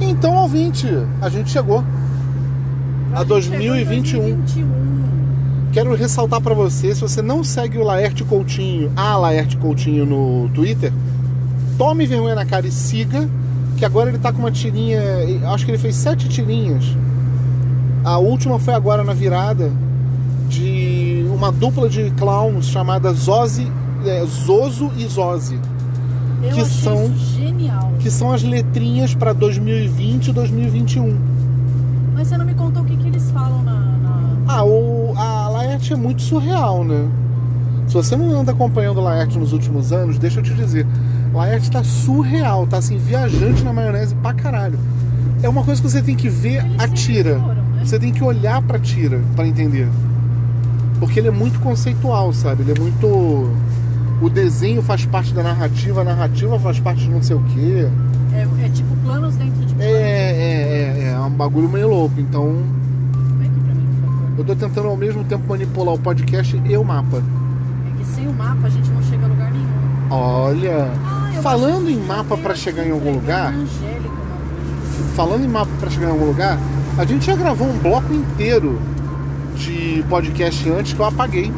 Então, ouvinte, a gente chegou a 2021. 2021. Quero ressaltar pra você, se você não segue o Laerte Coutinho, a Laerte Coutinho no Twitter, tome vergonha na cara e siga, que agora ele tá com uma tirinha, acho que ele fez sete tirinhas. A última foi agora na virada uma dupla de clowns chamada Zozi, é, Zozo e Zozi, Eu Que são- genial. que são as letrinhas pra 2020 e 2021. Mas você não me contou o que, que eles falam na. na- Ah, o, a Laerte é muito surreal, né? Se você não anda acompanhando o Laerte nos últimos anos, deixa eu te dizer, Laerte tá surreal, tá assim, viajante na maionese pra caralho. É uma coisa que você tem que ver Eles a tira. foram, né? Você tem que olhar pra tira pra entender. Porque ele é muito conceitual, sabe? Ele é muito. O desenho faz parte da narrativa, a narrativa faz parte de não sei o quê. É, é tipo planos dentro de É, planos. é, é, é um bagulho meio louco. Então, favor. eu tô tentando ao mesmo tempo manipular o podcast e o mapa. É que sem o mapa a gente não chega a lugar nenhum. Olha, Ah, falando em mapa acho chegar em algum lugar, falando em mapa pra chegar em algum lugar, a gente já gravou um bloco inteiro de podcast antes que eu apaguei.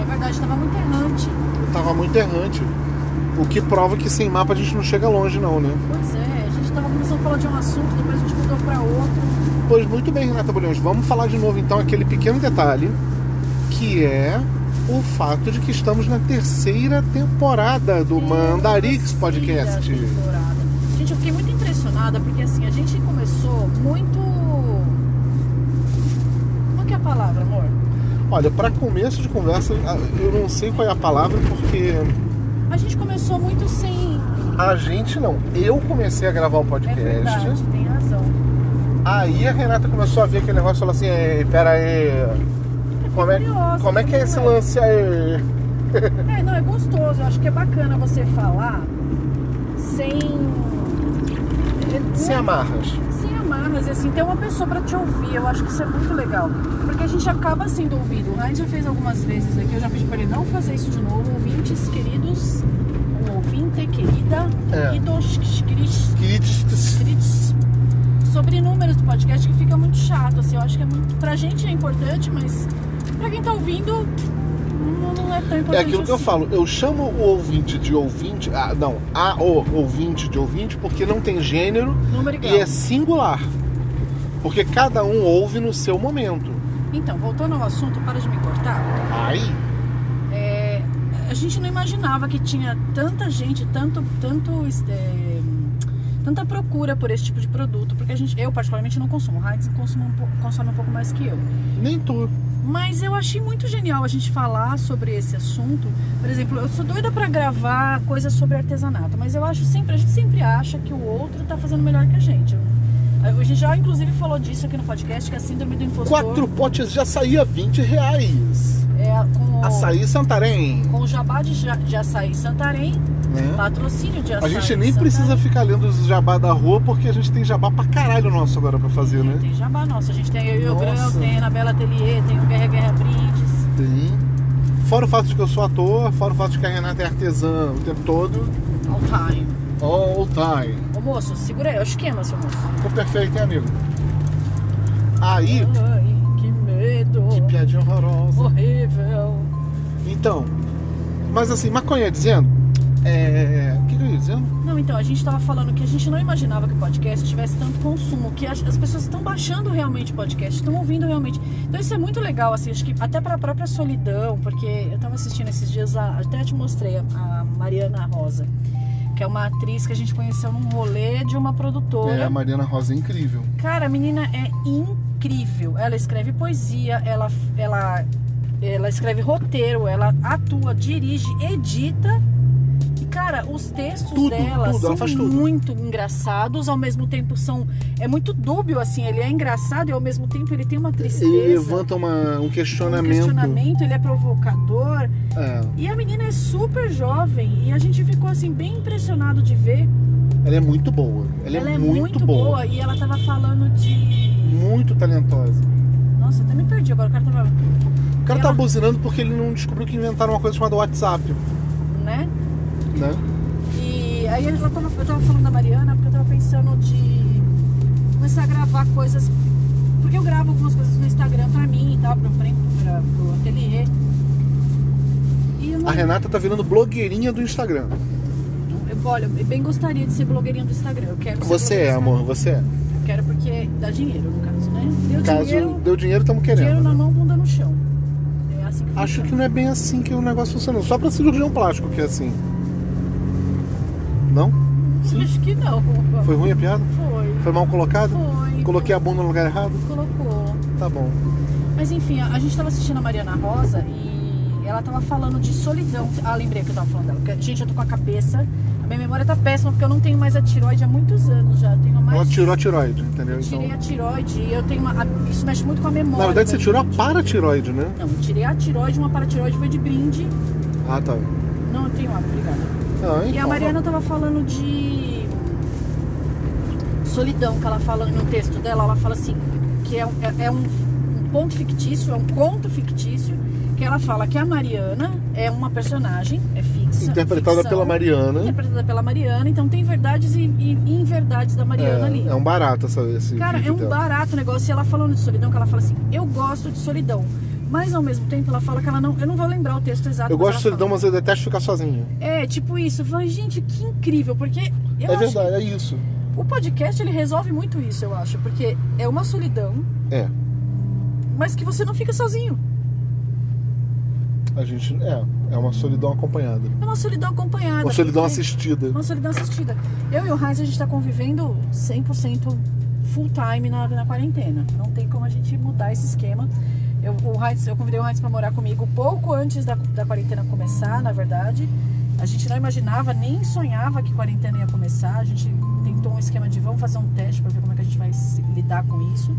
É verdade, tava muito errante. Eu tava muito errante. O que prova que sem mapa a gente não chega longe não, né? Pois é, a gente tava começando a falar de um assunto, depois a gente mudou pra outro. Pois muito bem, Renata Bolhões. Vamos falar de novo então aquele pequeno detalhe que é o fato de que estamos na terceira temporada do Mandarix Terceira Podcast. temporada. Gente, eu fiquei muito impressionada porque assim, a gente começou muito. Qual que é a palavra, amor? Olha, para começo de conversa, eu não sei qual é a palavra porque A gente começou muito sem. a gente não. Eu comecei a gravar o É podcast. verdade, tem razão. Aí a Renata começou a ver aquele negócio e falou assim: Ei, pera aí. Como é, curiosa, como é que é esse né? lance aí? É, não, é gostoso. Eu acho que é bacana você falar sem. Sem amarras. E assim, ter uma pessoa pra te ouvir, eu acho que isso é muito legal. Porque a gente acaba sendo ouvido. O Heinz já fez algumas vezes aqui, eu já pedi pra ele não fazer isso de novo. Ouvintes queridos, um ouvinte querida, É. queridos, queridos, Críticas. queridos, sobre números do podcast que fica muito chato, assim, eu acho que é muito. Pra gente é importante, mas pra quem tá ouvindo, não, é tão importante. É aquilo que eu assim. falo, eu chamo o ouvinte de ouvinte, ah, não, a o ouvinte de ouvinte porque não tem gênero e é singular. Porque cada um ouve no seu momento. Então, voltando ao assunto, para de me cortar. Aí, É, a gente não imaginava que tinha tanta gente, tanto, tanto, é, tanta procura por esse tipo de produto, porque a gente, eu particularmente não consumo, o Heinz consome um, pouco- consome um pouco mais que eu. nem tu. Mas eu achei muito genial a gente falar sobre esse assunto. Por exemplo, eu sou doida pra gravar coisas sobre artesanato, mas eu acho sempre, a gente sempre acha que o outro tá fazendo melhor que a gente. A gente já inclusive falou disso aqui no podcast, que é a síndrome do impostor. Quatro potes de açaí a 20 reais. É, com, o- Açaí Santarém. com o jabá de, de açaí Santarém, Né? patrocínio de A açaí gente nem Santarém. precisa ficar lendo os jabá da rua porque a gente tem jabá pra caralho nosso agora pra fazer, né? Tem jabá nossa, a gente tem eu e o. Grãos, tem a Anabela Atelier, tem o Guerra Guerra Brindes. Tem. Fora o fato de que eu sou ator, fora o fato de que a Renata é artesã o tempo todo. All time. All time. Ô moço, segura aí, é o esquema, seu moço. Ficou perfeito, hein, amigo? Aí, Ai, que medo. que piadinha horrorosa. Horrível. Então, mas assim, maconha dizendo, é. O que, que eu ia dizendo? Não, então, a gente tava falando que a gente não imaginava que o podcast tivesse tanto consumo, que as, as pessoas estão baixando realmente o podcast, estão ouvindo realmente. Então isso é muito legal, assim, acho que até pra própria solidão, porque eu tava assistindo esses dias, a, até te mostrei, a, a Mariana Rosa, que é uma atriz que a gente conheceu num rolê de uma produtora. É, a Mariana Rosa é incrível. Cara, a menina é incrível. Ela escreve poesia, ela, ela, ela escreve roteiro, ela atua, dirige, edita. E, cara, os textos Tudo, dela tudo, ela são muito engraçados, ao mesmo tempo são. É muito dúbio, assim. Ele é engraçado e ao mesmo tempo ele tem uma tristeza. Ele levanta uma, um um questionamento. questionamento, ele é provocador. É, E a menina é super jovem e a gente ficou assim bem impressionado de ver. ela é muito boa. Ela, é, muito, boa. e ela tava falando de Muito talentosa. Nossa, até me perdi agora, o cara tava. O cara tá ela- buzinando porque ele não descobriu que inventaram uma coisa chamada WhatsApp, né? né? E aí ela tava, eu tava falando da Mariana porque eu tava pensando de começar a gravar coisas. Porque eu gravo algumas coisas no Instagram pra mim e tal, pra, pra, pra, pro ateliê. Eu não, A Renata tá virando blogueirinha do Instagram. eu, olha, eu bem gostaria de ser blogueirinha do Instagram. Eu quero Você é, amor, você é. Quero porque dá dinheiro, no caso, né? Deu Caso dinheiro, deu dinheiro, estamos querendo. dinheiro na né? mão, bunda no chão. É assim que Acho que não é bem assim que o negócio funciona. Só pra cirurgião plástico que é assim. Não? Sim. Acho que não. Foi ruim a piada? Foi. Foi mal colocado? Foi. Coloquei a bunda no lugar errado? Colocou. Tá bom. Mas enfim, a, gente tava assistindo a Mariana Rosa e ela tava falando de solidão. Ah, lembrei que eu tava falando dela. Porque, gente, eu tô com a cabeça. Minha memória tá péssima porque eu não tenho mais a tiroide há muitos anos já. Eu tenho mais. Ela tirou a tiroide, entendeu? Eu tirei Então, a tiroide e eu tenho uma. Isso mexe muito com a memória. na verdade, você tirou a paratiroide, né? Não, tirei a tiroide, uma paratiroide foi de brinde. Ah, tá. Não, eu tenho uma, obrigada. Ah, E então, a Mariana tava falando de solidão, que ela fala no texto dela, ela fala assim, que é é, é um, um ponto fictício, é um conto fictício, que ela fala que a Mariana é uma personagem, é fixa. Interpretada ficção, pela Mariana. Interpretada pela Mariana, então tem verdades e, e inverdades da Mariana ali. É, é um barato essa, esse Cara, é um dela. barato o negócio. E ela falando de solidão, que ela fala assim, eu gosto de solidão. Mas ao mesmo tempo ela fala que ela não. Eu não vou lembrar o texto exato. Eu gosto de solidão, mas eu detesto ficar sozinho. fala- É, tipo isso. Eu falei, gente, que incrível, porque eu é verdade, é isso. o podcast ele resolve muito isso, eu acho. Porque é uma solidão, É. mas que você não fica sozinho. A gente. É. É uma solidão acompanhada. É uma solidão acompanhada. Uma solidão porque- assistida. Uma solidão assistida. Eu e o Heinz, a gente tá convivendo 100% full time na, na quarentena. Não tem como a gente mudar esse esquema. Eu, o Heinz, eu convidei o Heinz para morar comigo pouco antes da, da quarentena começar, na verdade. A gente não imaginava, nem sonhava que quarentena ia começar. A gente tentou um esquema de vamos fazer um teste para ver como é que a gente vai se- lidar com isso.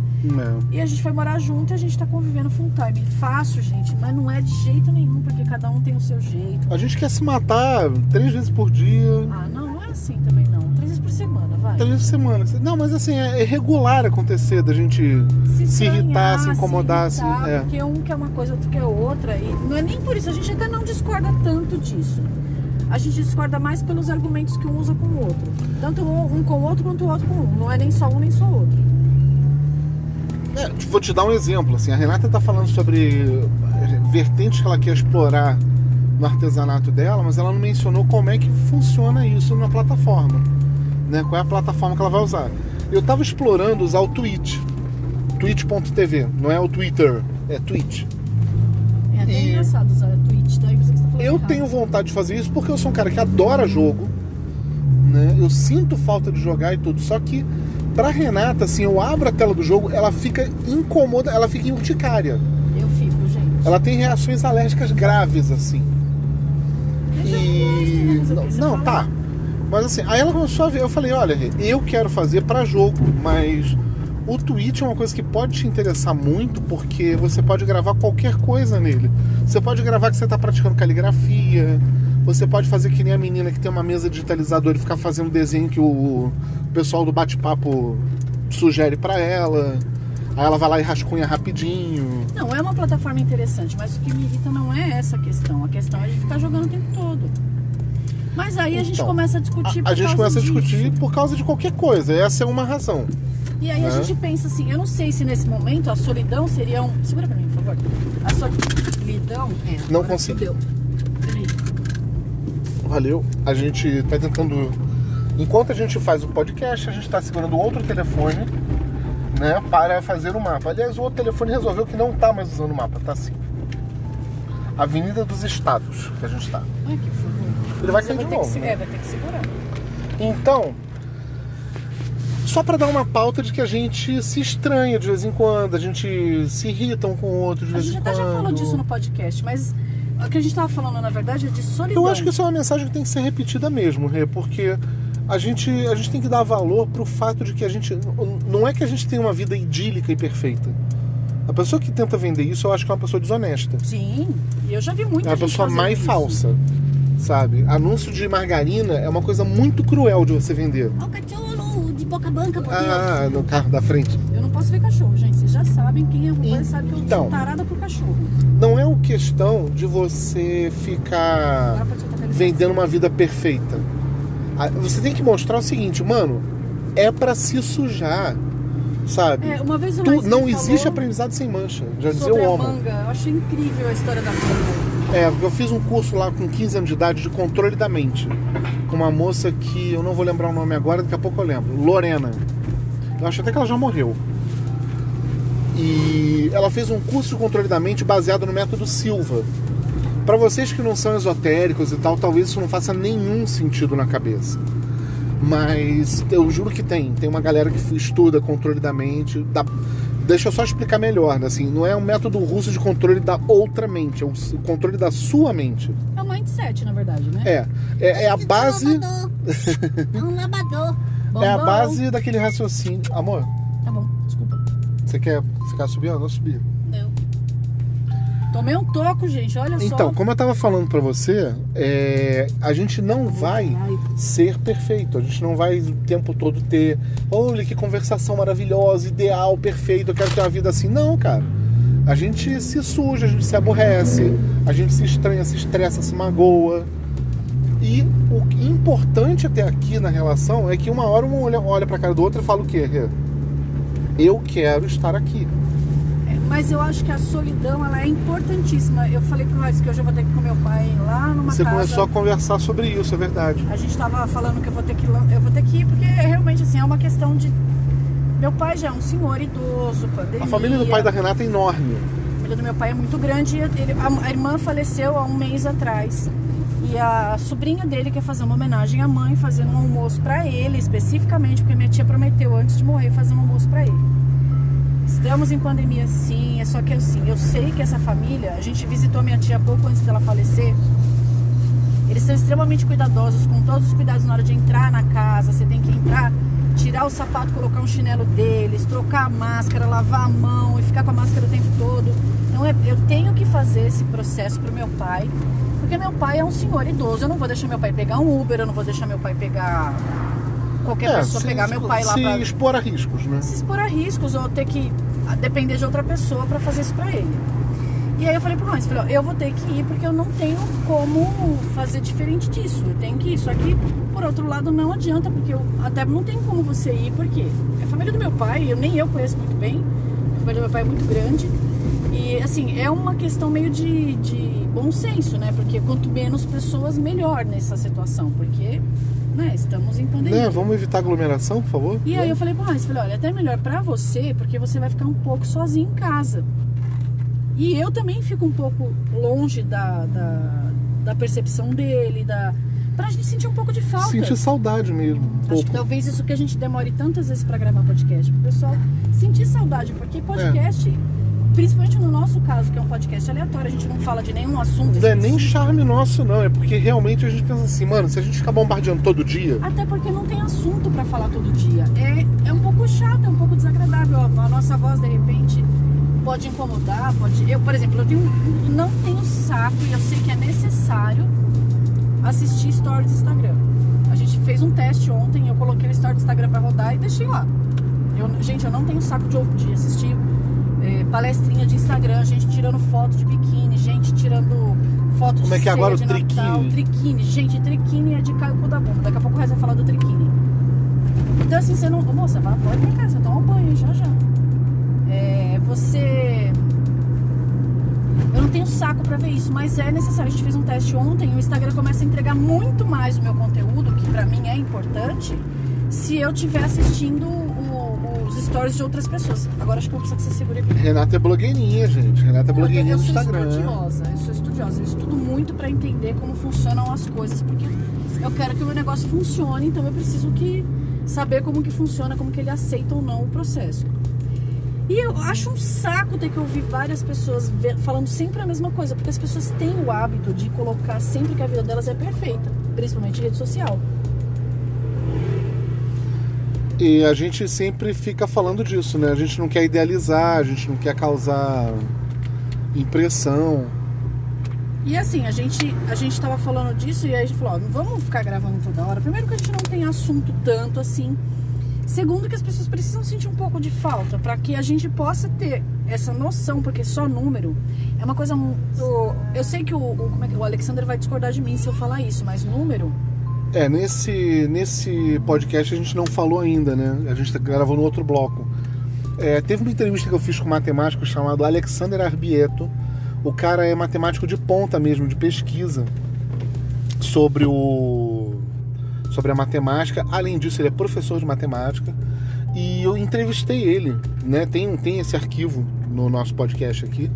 É. E a gente foi morar junto e a gente tá convivendo full time. Fácil, gente, mas não é de jeito nenhum, porque cada um tem o seu jeito. A gente quer se matar três vezes por dia. Ah, não, não é assim também não. Três vezes por semana, vai. Três vezes por semana. Não, mas assim, é é regular acontecer da gente se, estranhar, irritar, se incomodar, se se. irritar, é. Porque um quer uma coisa, outro quer outra. E não é nem por isso, a gente até não discorda tanto disso. A gente discorda mais pelos argumentos que um usa com o outro. Tanto um com o outro quanto o outro com um. Não é nem só um nem só outro. É, vou te dar um exemplo. Assim, a Renata tá falando sobre eh, vertentes que ela quer explorar no artesanato dela, mas ela não mencionou como é que funciona isso na plataforma. Né? Qual é a plataforma que ela vai usar. Eu tava explorando usar o Twitch. Twitch.tv, não é o Twitter, é Twitch. É até E- engraçado usar a Twitch, daí você está falando Eu tenho vontade de fazer isso porque eu sou um cara que adora jogo, né? Eu sinto falta de jogar e tudo. Só que pra Renata, assim, eu abro a tela do jogo, ela fica incômoda, ela fica em urticária. Eu fico, gente. Ela tem reações alérgicas graves, assim. Mas E. gosto, né? Não, não, tá. Mas assim, aí ela começou a ver, eu falei, olha, eu quero fazer pra jogo, mas o Twitch é uma coisa que pode te interessar muito, porque você pode gravar qualquer coisa nele. Você pode gravar que você tá praticando caligrafia, você pode fazer que nem a menina que tem uma mesa digitalizadora e ficar fazendo desenho que o pessoal do bate-papo sugere pra ela. Aí ela vai lá e rascunha rapidinho. Não, é uma plataforma interessante, mas o que me irrita não é essa questão. A questão é de ficar jogando o tempo todo. Mas aí a gente Então, começa a discutir A, a gente começa a discutir disso. por causa de qualquer coisa. Essa é uma razão. E aí a né? gente pensa assim, eu não sei se nesse momento a solidão seria um. Segura pra mim, por favor. A solidão. É, Não consigo. Peraí. Valeu. A gente tá tentando. Enquanto a gente faz o podcast, a gente tá segurando outro telefone, né? Para fazer o mapa. Aliás, o outro telefone resolveu que não tá mais usando o mapa, tá assim. Avenida dos Estados que a gente tá. Ai, que favor. Ele vai Mas cair de novo, né? É, vai ter que segurar. Então, só para dar uma pauta de que a gente se estranha de vez em quando, a gente se irrita um com o outro de A vez gente em até quando. já falou disso no podcast, mas o que a gente tava falando, na verdade, é de solidão. Eu acho que isso é uma mensagem que tem que ser repetida mesmo, Rê, porque a gente, a gente tem que dar valor pro fato de que a gente. Não é que a gente tem uma vida idílica e perfeita. A pessoa que tenta vender isso, eu acho que é uma pessoa desonesta. Sim, eu já vi muita É uma gente pessoa má e isso. falsa. Sabe? Anúncio de margarina é uma coisa muito cruel de você vender. De boca branca, por Ah, no carro da frente. Eu não posso ver cachorro, gente. Vocês já sabem, quem acompanha E- sabe que eu então. sou tarada por cachorro. Não é uma questão de você ficar vendendo uma vida perfeita. Ah, Você tem que mostrar o seguinte, mano, é pra se sujar, sabe? É, uma vez o Tu- não existe falou aprendizado sem mancha, já dizia o homem. manga. Eu acho incrível a história da manga. É, eu fiz um curso lá com 15 anos de idade de controle da mente. Com uma moça que eu não vou lembrar o nome agora, daqui a pouco eu lembro. Lorena. Eu acho até que ela já morreu. E ela fez um curso de controle da mente baseado no método Silva. Para vocês que não são esotéricos e tal, talvez isso não faça nenhum sentido na cabeça. Mas eu juro que tem. Tem uma galera que estuda controle da mente. Da... Deixa eu só explicar melhor. né? Assim, não é um método russo de controle da outra mente, é o controle da sua mente. É o mindset, na verdade, né? É, é, é a base, É um lavador. Bom, é a base daquele raciocínio. Amor, Tá bom, desculpa. você quer ficar subindo? Não subir. Tomei um toco, gente, olha só. Então, como eu tava falando pra você, é, a gente não vai Ai, ser perfeito. A gente não vai o tempo todo ter, olha que conversação maravilhosa, ideal, perfeito, eu quero ter uma vida assim. Não, cara. A gente se suja, a gente se aborrece, a gente se estranha, se estressa, se magoa. E o importante até aqui na relação é que uma hora um olha, olha pra cara do outro e fala o quê? Eu quero estar aqui. Mas eu acho que a solidão ela é importantíssima. Eu falei pro Raíssa que hoje eu vou ter que ir com meu pai lá numa Você casa. começou a conversar sobre isso, é verdade. A gente tava falando que eu vou ter que eu vou ter que ir porque realmente assim é uma questão de meu pai já é um senhor idoso, pandemia. A família do pai da Renata é enorme. A família do meu pai é muito grande. e ele- a, a irmã faleceu há um mês atrás. E a sobrinha dele quer fazer uma homenagem à mãe, fazendo um almoço pra ele, especificamente, porque minha tia prometeu antes de morrer fazer um almoço pra ele. Estamos em pandemia, sim. É só que assim, eu sei que essa família, a gente visitou minha tia pouco antes dela falecer. Eles são extremamente cuidadosos, com todos os cuidados na hora de entrar na casa. Você tem que entrar, tirar o sapato, colocar um chinelo deles, trocar a máscara, lavar a mão e ficar com a máscara o tempo todo. Então é, eu tenho que fazer esse processo pro meu pai, porque meu pai é um senhor idoso. Eu não vou deixar meu pai pegar um Uber, eu não vou deixar meu pai pegar qualquer pessoa se- pegar meu pai lá se pra expor a riscos, né? se expor a riscos ou ter que depender de outra pessoa pra fazer isso pra ele. E aí eu falei pro falei, ó, eu vou ter que ir porque eu não tenho como fazer diferente disso. Eu tenho que ir. Só que, por outro lado, não adianta, porque eu até não tem como você ir, porque a família do meu pai, eu nem eu conheço muito bem, a família do meu pai é muito grande. E assim, é uma questão meio de, de bom senso, né? Porque quanto menos pessoas, melhor nessa situação. Porque, né, estamos em pandemia. Né, Vamos evitar aglomeração, por favor? E aí eu falei pro Hans, falei, olha, até melhor pra você, porque você vai ficar um pouco sozinho em casa. E eu também fico um pouco longe da, da, da percepção dele, da. Pra gente sentir um pouco de falta. Sentir saudade mesmo. Um Acho pouco. que talvez isso que a gente demore tantas vezes pra gravar podcast, pro pessoal sentir saudade, porque podcast, principalmente no nosso caso, que é um podcast aleatório, a gente não fala de nenhum assunto. Não é nem charme nosso, não. É porque realmente a gente pensa assim, mano, se a gente ficar bombardeando todo dia. Até porque não tem assunto pra falar todo dia. É, é um pouco chato, é um pouco desagradável. A nossa voz, de repente, pode incomodar, pode. Eu, por exemplo, eu tenho, não tenho saco e eu sei que é necessário assistir stories do Instagram. A gente fez um teste ontem, eu coloquei o story do Instagram pra rodar e deixei lá. Eu, gente, eu não tenho saco de, de assistir eh, palestrinha de Instagram, gente tirando foto de biquíni, gente tirando foto de Como é que é ceia agora o de Natal, triquini? triquini. Gente, triquini é de cair o cu da bunda. Daqui a pouco o Raiz vai falar do triquini. Então assim, você não. Moça, vai, pode cá, você toma um banho já já. É, você. Eu não tenho saco pra ver isso, mas é necessário. A gente fez um teste ontem, o Instagram começa a entregar muito mais o meu conteúdo, que pra mim é importante, se eu estiver assistindo o- os stories de outras pessoas. Agora acho que eu preciso que você segure aqui. Renata é blogueirinha, gente. Renata é Eu, blogueirinha eu no sou Instagram. estudiosa, eu sou estudiosa, eu estudo muito pra entender como funcionam as coisas, porque eu quero que o meu negócio funcione, então eu preciso que saber como que funciona, como que ele aceita ou não o processo. E eu acho um saco ter que ouvir várias pessoas falando sempre a mesma coisa, porque as pessoas têm o hábito de colocar sempre que a vida delas é perfeita, principalmente em rede social. E a gente sempre fica falando disso, né? A gente não quer idealizar, a gente não quer causar impressão. E assim, a gente, a gente tava falando disso e aí a gente falou, ó, não vamos ficar gravando toda hora. Primeiro que a gente não tem assunto tanto assim. Segundo, que as pessoas precisam sentir um pouco de falta para que a gente possa ter essa noção, porque só número é uma coisa muito. Eu sei que o, o, como é que- o Alexander vai discordar de mim se eu falar isso, mas número. É, nesse, nesse podcast a gente não falou ainda, né? A gente gravou no outro bloco. É, teve uma entrevista que eu fiz com um matemático chamado Alexander Arbieto. O cara é matemático de ponta mesmo, de pesquisa sobre o sobre a matemática. Além disso, ele é professor de matemática. E eu entrevistei ele, né? Tem, tem esse arquivo no nosso podcast aqui.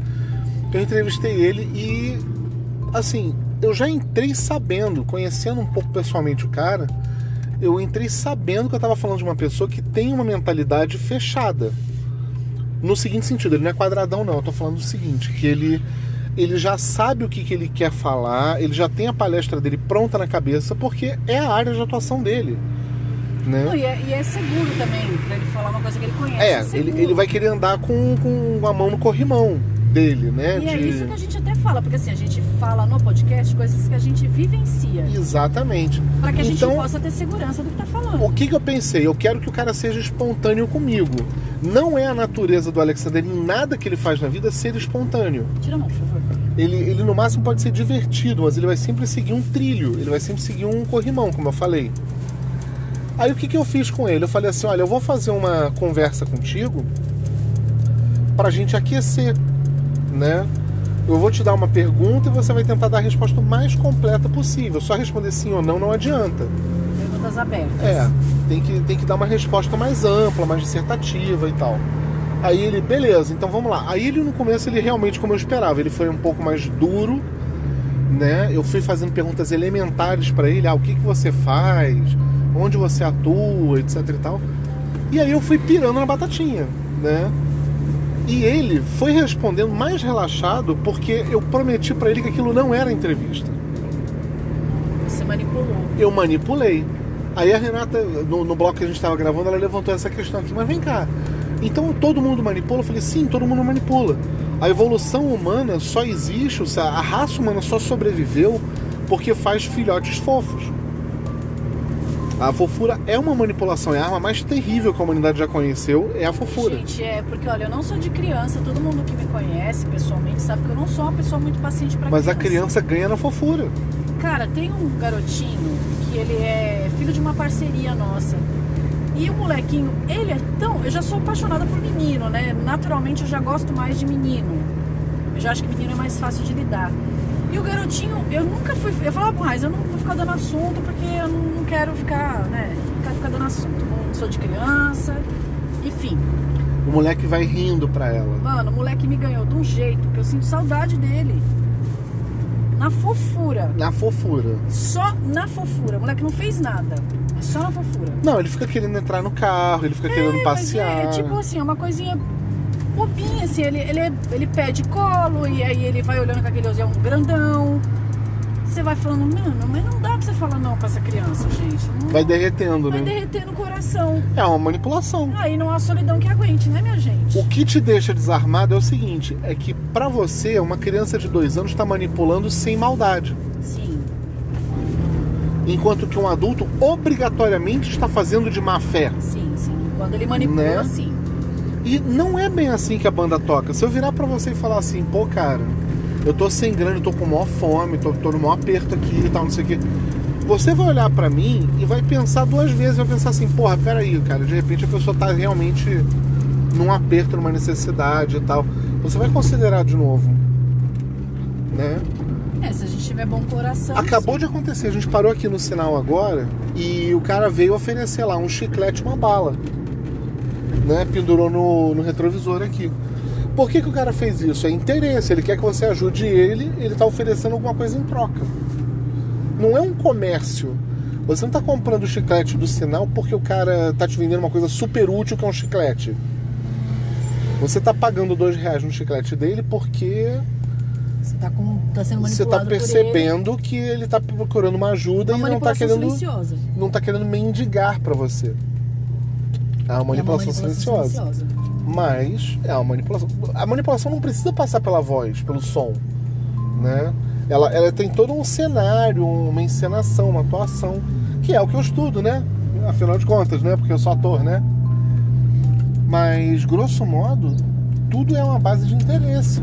Eu entrevistei ele e assim, eu já entrei sabendo, conhecendo um pouco pessoalmente o cara, eu entrei sabendo que eu tava falando de uma pessoa que tem uma mentalidade fechada. No seguinte sentido, ele não é quadradão não, eu tô falando do seguinte, que ele ele já sabe o que, que ele quer falar, ele já tem a palestra dele pronta na cabeça, porque é a área de atuação dele. Né? Não, e, é, e é seguro também, pra ele falar uma coisa que ele conhece. É, seguro. ele, ele vai querer andar com, com a mão no corrimão dele, né? E é de- isso que a gente até fala, porque assim, a gente fala no podcast coisas que a gente vivencia. Exatamente. Pra que a gente então, possa ter segurança do que tá falando. o que, que eu pensei? Eu quero que o cara seja espontâneo comigo. Não é a natureza do Alexander em nada que ele faz na vida ser espontâneo. Tira a mão, por favor. Ele, ele no máximo pode ser divertido, mas ele vai sempre seguir um trilho, ele vai sempre seguir um corrimão, como eu falei. Aí o que, que eu fiz com ele? Eu falei assim: olha, eu vou fazer uma conversa contigo pra gente aquecer, né? Eu vou te dar uma pergunta e você vai tentar dar a resposta mais completa possível. Só responder sim ou não não adianta. Perguntas abertas. É, tem que, tem que dar uma resposta mais ampla, mais dissertativa e tal. Aí ele, beleza, então vamos lá. Aí ele no começo, ele realmente, como eu esperava, ele foi um pouco mais duro, né? Eu fui fazendo perguntas elementares pra ele, ah, o que, que você faz, onde você atua, etc e tal. E aí eu fui pirando na batatinha, né? E ele foi respondendo mais relaxado porque eu prometi pra ele que aquilo não era entrevista Você manipulou. eu manipulei. Aí a Renata, no, no bloco que a gente estava gravando, ela levantou essa questão aqui, mas vem cá. Então todo mundo manipula? Eu falei, sim, todo mundo manipula. A evolução humana só existe, a raça humana só sobreviveu porque faz filhotes fofos. A fofura é uma manipulação, é a arma mais terrível que a humanidade já conheceu, é a fofura. Gente, é porque, olha, eu não sou de criança, todo mundo que me conhece pessoalmente sabe que eu não sou uma pessoa muito paciente pra Mas a criança ganha na fofura. Cara, tem um garotinho que ele é filho de uma parceria nossa. E o molequinho, ele é tão. Eu já sou apaixonada por menino, né? Naturalmente eu já gosto mais de menino. Eu já acho que menino é mais fácil de lidar. E o garotinho, eu nunca fui. Eu falava, mas eu não vou ficar dando assunto porque eu não, quero ficar, né? Não quero ficar dando assunto. Não sou de criança. Enfim. O moleque vai rindo pra ela. Mano, o moleque me ganhou de um jeito que eu sinto saudade dele. Na fofura. Na fofura. Só na fofura. O moleque não fez nada. É só na fofura. Não, ele fica querendo entrar no carro, ele fica querendo Mas passear. é, é tipo assim, é uma coisinha bobinha, assim. Ele, ele, ele pede colo e aí ele vai olhando com aquele olhão grandão. Você vai falando, mano, mas não dá pra você falar não pra essa criança, gente. Não, Vai derretendo, vai né? derreter no coração. É uma manipulação. Aí não há solidão que aguente, né, minha gente? O que te deixa desarmado é o seguinte: é que pra você, uma criança de dois anos está manipulando sem maldade. Sim. Enquanto que um adulto obrigatoriamente está fazendo de má fé. Sim, sim. Quando ele manipula, Né? sim. E não é bem assim que a banda toca. Se eu virar pra você e falar assim, pô, cara, eu tô sem grana, eu tô com maior fome, tô, tô no maior aperto aqui e tal, não sei o quê. Você vai olhar pra mim e vai pensar duas vezes, vai pensar assim, porra, peraí, cara, de repente a pessoa tá realmente num aperto, numa necessidade e tal. Você vai considerar de novo. Né? É, se a gente tiver bom coração. Acabou sim. de acontecer, a gente parou aqui no sinal agora e o cara veio oferecer lá um chiclete e uma bala. Né? Pendurou no, no retrovisor aqui. Por que, que o cara fez isso? É interesse, ele quer que você ajude ele, ele está oferecendo alguma coisa em troca. Não é um comércio. Você não está comprando o chiclete do sinal porque o cara está te vendendo uma coisa super útil que é um chiclete. Você está pagando dois reais no chiclete dele porque Você tá, com, tá sendo você manipulado está por ele. percebendo que ele está procurando uma ajuda Uma e não está querendo silenciosa. não tá querendo mendigar pra você. É uma manipulação, É uma silenciosa. silenciosa. Mas é uma manipulação. A manipulação não precisa passar pela voz, pelo som, né? Ela, ela tem todo um cenário, uma encenação, uma atuação, que é o que eu estudo, né? afinal de contas, né? Porque eu sou ator, né? Mas, grosso modo, tudo é uma base de interesse.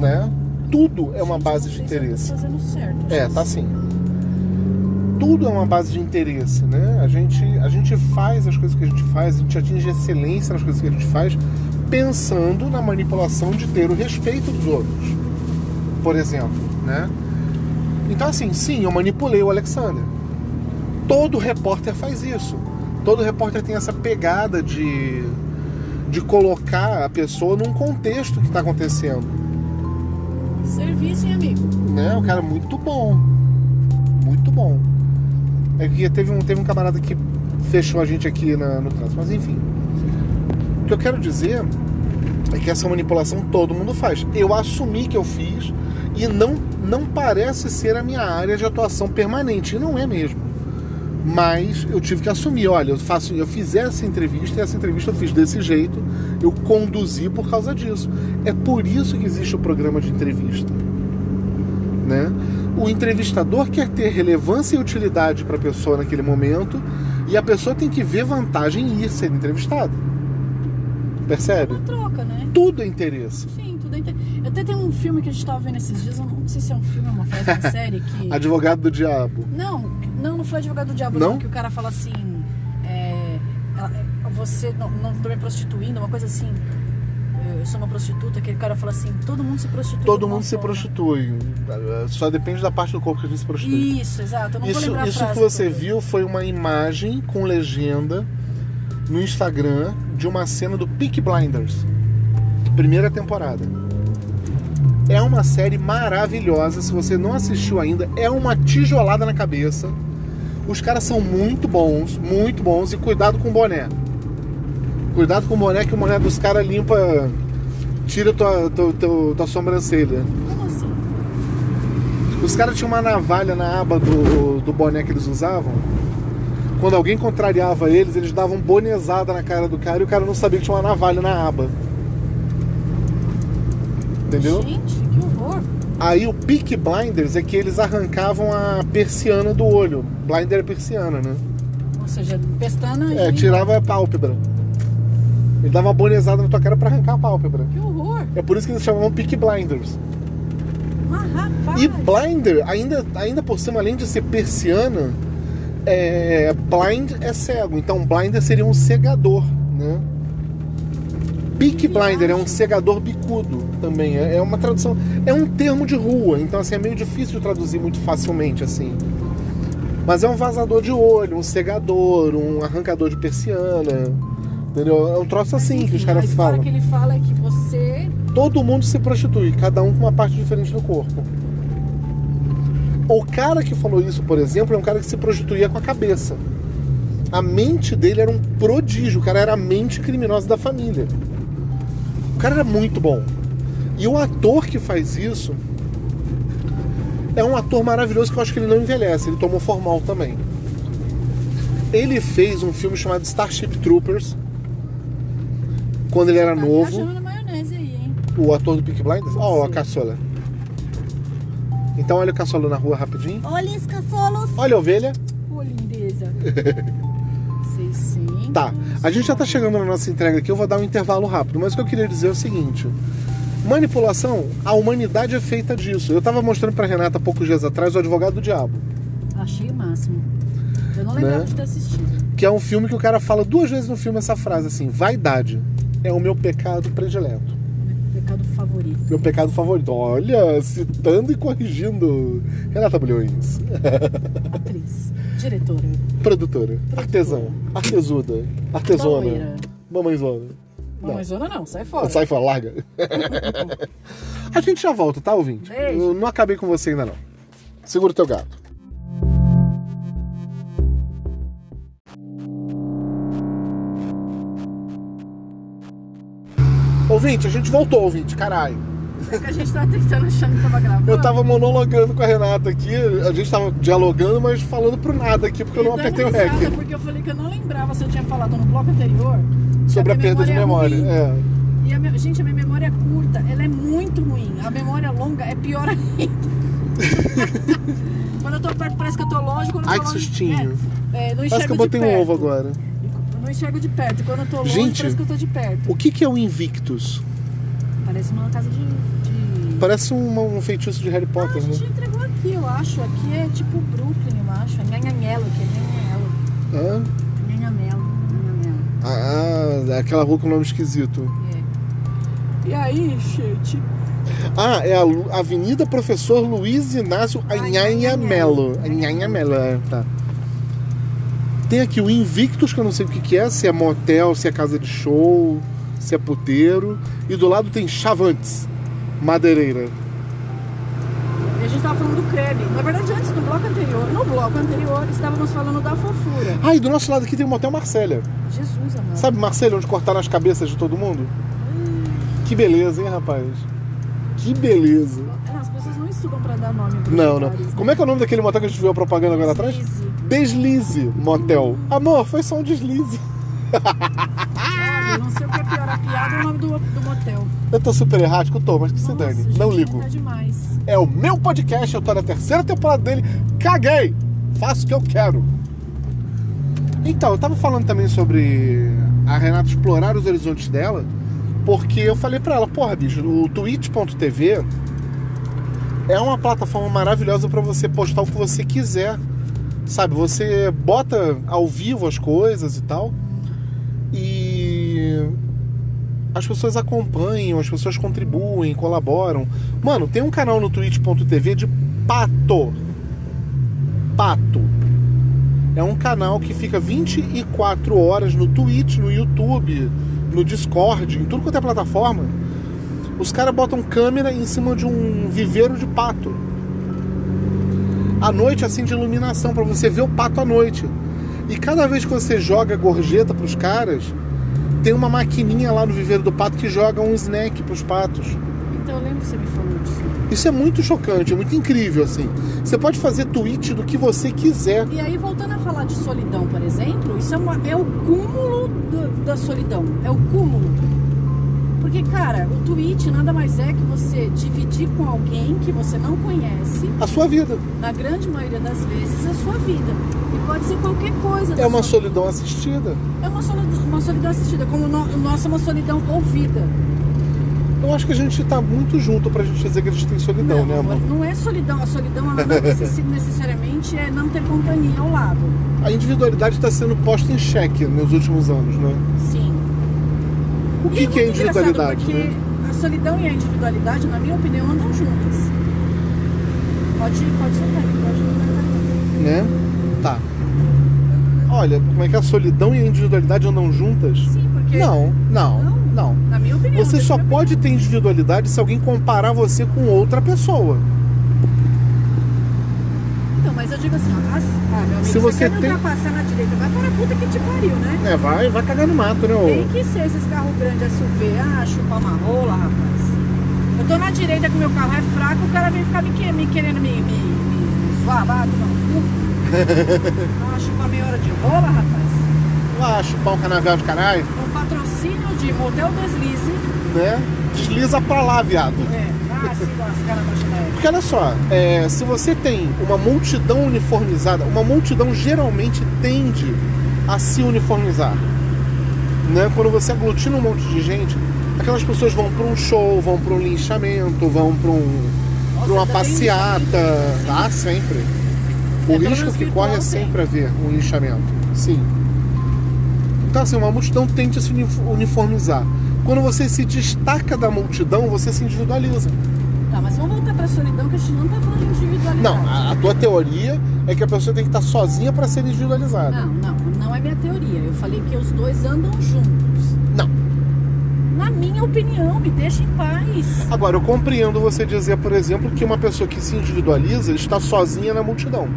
Né? Tudo é uma base de interesse. fazendo certo. É, tá sim. Tudo é uma base de interesse, né? A gente, a gente faz as coisas que a gente faz, a gente atinge excelência nas coisas que a gente faz, pensando na manipulação de ter o respeito dos outros. Por exemplo, né? Então, assim, sim, eu manipulei o Alexander. Todo repórter faz isso. Todo repórter tem essa pegada de, de colocar a pessoa num contexto que está acontecendo. Serviço, hein, amigo? né? O cara é muito bom. Muito bom. É que teve um, teve um camarada que fechou a gente aqui na- no trânsito. Mas enfim. O que eu quero dizer é que essa manipulação todo mundo faz. Eu assumi que eu fiz e não, não parece ser a minha área de atuação permanente. E não é mesmo. Mas eu tive que assumir, olha, eu faço, eu fiz essa entrevista e essa entrevista eu fiz desse jeito, eu conduzi por causa disso. É por isso que existe o programa de entrevista né? O entrevistador quer ter relevância e utilidade para a pessoa naquele momento e a pessoa tem que ver vantagem em ir ser entrevistado. Percebe? Uma troca, né? Tudo é interesse. Sim, tudo é inter... Até tem um filme que a gente tava vendo esses dias, eu não sei se é um filme ou uma frase, uma série que. Advogado do diabo. Não, não, não foi advogado do diabo, Não? não, que o cara fala assim. É, ela- é, você não, não tô me prostituindo, uma coisa assim. Eu sou uma prostituta, aquele cara fala assim, todo mundo se prostitui. Todo mundo se forma. prostitui. Só depende da parte do corpo que a gente se prostitui. Isso, exato. Eu não vou Isso, lembrar a isso que você toda. viu foi uma imagem com legenda no Instagram de uma cena do Peak Blinders, primeira temporada. É uma série maravilhosa, se você não assistiu ainda, é uma tijolada na cabeça. Os caras são muito bons, muito bons, e cuidado com o boné. Cuidado com o boné, que o boné dos caras limpa. Tira tua, tua, tua, tua sobrancelha. Como assim? Os caras tinham uma navalha na aba do, do boné que eles usavam. Quando alguém contrariava eles, eles davam bonezada na cara do cara e o cara não sabia que tinha uma navalha na aba. Entendeu? Gente, que horror. Aí o Peak Blinders é que eles arrancavam a persiana do olho. Blinder é persiana, né? Ou seja, pestana É, e... tirava a pálpebra. Ele dava uma bonezada na tua cara pra arrancar a pálpebra. Que horror. É por isso que eles chamavam Peak Blinders. Ah. E blinder, ainda, ainda por cima, além de ser persiana, é, blind é cego. Então blinder seria um cegador, né? Peak blinder é um cegador bicudo também. É é uma tradução. É um termo de rua, então assim, é meio difícil de traduzir muito facilmente, assim. Mas é um vazador de olho, um cegador, um arrancador de persiana. Entendeu? É um troço assim que os caras falam. que ele fala é que você... Todo mundo se prostitui, cada um com uma parte diferente do corpo. O cara que falou isso, por exemplo, é um cara que se prostituía com a cabeça. A mente dele era um prodígio, o cara era a mente criminosa da família. O cara era muito bom. E o ator que faz isso é um ator maravilhoso que eu acho que ele não envelhece, ele tomou formal também. Ele fez um filme chamado Starship Troopers quando ele era tá novo aí, o ator do Peak Blinders? Ó, a Sim. caçola. Então olha o caçola na rua rapidinho. Olha os caçolos. Olha a ovelha. Ô, lindeza. 600. Tá, a gente já tá chegando na nossa entrega aqui, eu vou dar um intervalo rápido, mas o que eu queria dizer é o seguinte. Manipulação, a humanidade é feita disso. Eu tava mostrando pra Renata há poucos dias atrás o Advogado do Diabo, Achei o máximo. Eu não lembrava Né? de ter assistido. que é um filme que o cara fala duas vezes no filme essa frase assim: vaidade é o meu pecado predileto. Meu pecado favorito. Meu pecado favorito. Olha, citando e corrigindo. Renata Bulhões. Atriz. Diretora. Produtora, artesã, artesuda, artesona, Baueira. mamãezona. Não. Mamãezona não, sai fora. Sai fora, larga. A gente já volta, tá, ouvinte? Beijo. Eu não acabei com você ainda não. Segura o teu gato. Ouvinte, a gente voltou, ouvinte, caralho. É que a gente tava tentando achando que tava gravando. Eu tava monologando com a Renata aqui, a gente tava dialogando, mas falando pro nada aqui, porque eu não E dando apertei o REC. Porque eu falei que eu não lembrava se eu tinha falado no bloco anterior. Sobre a minha perda de memória. é. É. E a minha, gente, a minha memória é curta, ela é muito ruim. A memória longa é pior ainda. quando eu tô perto parece que eu tô longe. Quando eu Ai, tô que longe, sustinho. É. É, Parece que eu botei um ovo agora. Eu não enxergo de perto. Quando eu tô longe, Gente. parece que eu tô de perto. O que, que é o Invictus? Parece uma casa de. de... Parece um, um feitiço de Harry Ah, a Potter, né? gente entregou aqui, eu acho. Aqui é tipo Brooklyn, eu acho. É Nhanhanhelo, aqui é Nhanhanhelo. Hã? Nhanhamelo, Nhanhamelo. Ah, aquela rua com nome esquisito. É. E aí, gente? Ah, é a Avenida Professor Luiz Inácio Anhanha Melo. Anhanha Melo, é, tá. Tem aqui o Invictus, que eu não sei o que, que é, se é motel, se é casa de show, se é puteiro. E do lado tem Chavantes, madeireira. E a gente tava falando do creme. Na verdade, antes do bloco anterior, no bloco anterior, estávamos falando da fofura. Ah, e do nosso lado aqui tem o Motel Marcélia. Jesus, amado. Sabe Marcélia, onde cortaram as cabeças de todo mundo? Que beleza, hein, rapaz? Que beleza. É, As pessoas não estudam pra dar nome Não, não. né? Como é que é o nome daquele motel que a gente viu a propaganda agora atrás? Deslize. Motel. Amor, foi só um deslize. Olha, não sei o que é pior, a piada ou o nome do, do motel. Eu tô super errático, tô, mas que se Nossa, dane. gente, Não ligo. Tá demais. É o meu podcast, eu tô na terceira temporada dele. Caguei! Faço o que eu quero. Então, eu tava falando também sobre a Renata explorar os horizontes dela, porque eu falei pra ela, porra, bicho, o twitch.tv é uma plataforma maravilhosa pra você postar o que você quiser. Sabe, você bota ao vivo as coisas e tal. E as pessoas acompanham, as pessoas contribuem, colaboram. Mano, tem um canal no twitch.tv de pato. Pato. É um canal que fica 24 horas no Twitch, no YouTube, no Discord, em tudo quanto é plataforma. Os caras botam câmera em cima de um viveiro de pato. À noite, assim, de iluminação, pra você ver o pato à noite. E cada vez que você joga gorjeta pros caras, tem uma maquininha lá no viveiro do pato que joga um snack pros patos. Então eu lembro que você me falou disso. Isso é muito chocante, é muito incrível, assim. Você pode fazer tweet do que você quiser. E aí, voltando a falar de solidão, por exemplo, isso é, uma- é o cúmulo do- da solidão. É o cúmulo. Porque, cara, o tweet nada mais é que você dividir com alguém que você não conhece, A sua vida na grande maioria das vezes, a sua vida. E pode ser qualquer coisa. é uma solidão assistida. É uma solidão, uma solidão assistida, como no, o nosso é uma solidão ouvida. Eu acho que a gente tá muito junto pra gente dizer que a gente tem solidão, não, né, amor? não é solidão. A solidão ela não necessariamente é não ter companhia ao lado. A individualidade está sendo posta em xeque nos últimos anos, né? Sim. O que, que é engraçado, individualidade? Porque Né? a solidão e a individualidade, na minha opinião, andam juntas. Pode, pode soltar, pode soltar. né? Tá. Olha, como é que a solidão e a individualidade andam juntas? Sim, porque. Não, não, Não? não. Na minha opinião. Você só pode ter individualidade se alguém comparar você com outra pessoa. Mas eu digo assim, ó, as... ah, meu amigo, Se você quer me tem- ultrapassar na direita, vai para a puta que te pariu, né? É, vai, vai cagar no mato, né? Tem ô? que ser esses carros grandes SUV, ah, chupar uma rola, rapaz. Eu tô na direita que meu carro é fraco, o cara vem ficar me, que- me querendo me, me, me zoar, vai tomar. Ah, chupar meia hora de rola, rapaz. Lá, chupar um canavial de caralho, Um patrocínio de Motel Deslize. né? Desliza pra lá, viado. É, Porque olha só, é, se você tem uma multidão uniformizada, uma multidão geralmente tende a se uniformizar. Né? Quando você aglutina um monte de gente, aquelas pessoas vão para um show, vão para um linchamento, vão para um, pra uma passeata. Ah, sempre. O pelo risco que corre é sempre haver um linchamento. Sim. Então, assim, uma multidão tende a se uni- uniformizar. Quando você se destaca da multidão, você se individualiza. Tá, mas vamos voltar pra solidão que a gente não tá falando de individualidade. Não, a, a tua teoria é que a pessoa tem que estar sozinha para ser individualizada. Não, não, não é minha teoria. Eu falei que os dois andam juntos. Não. Na minha opinião, me deixa em paz. Agora, eu compreendo você dizer, por exemplo, que uma pessoa que se individualiza está sozinha na multidão.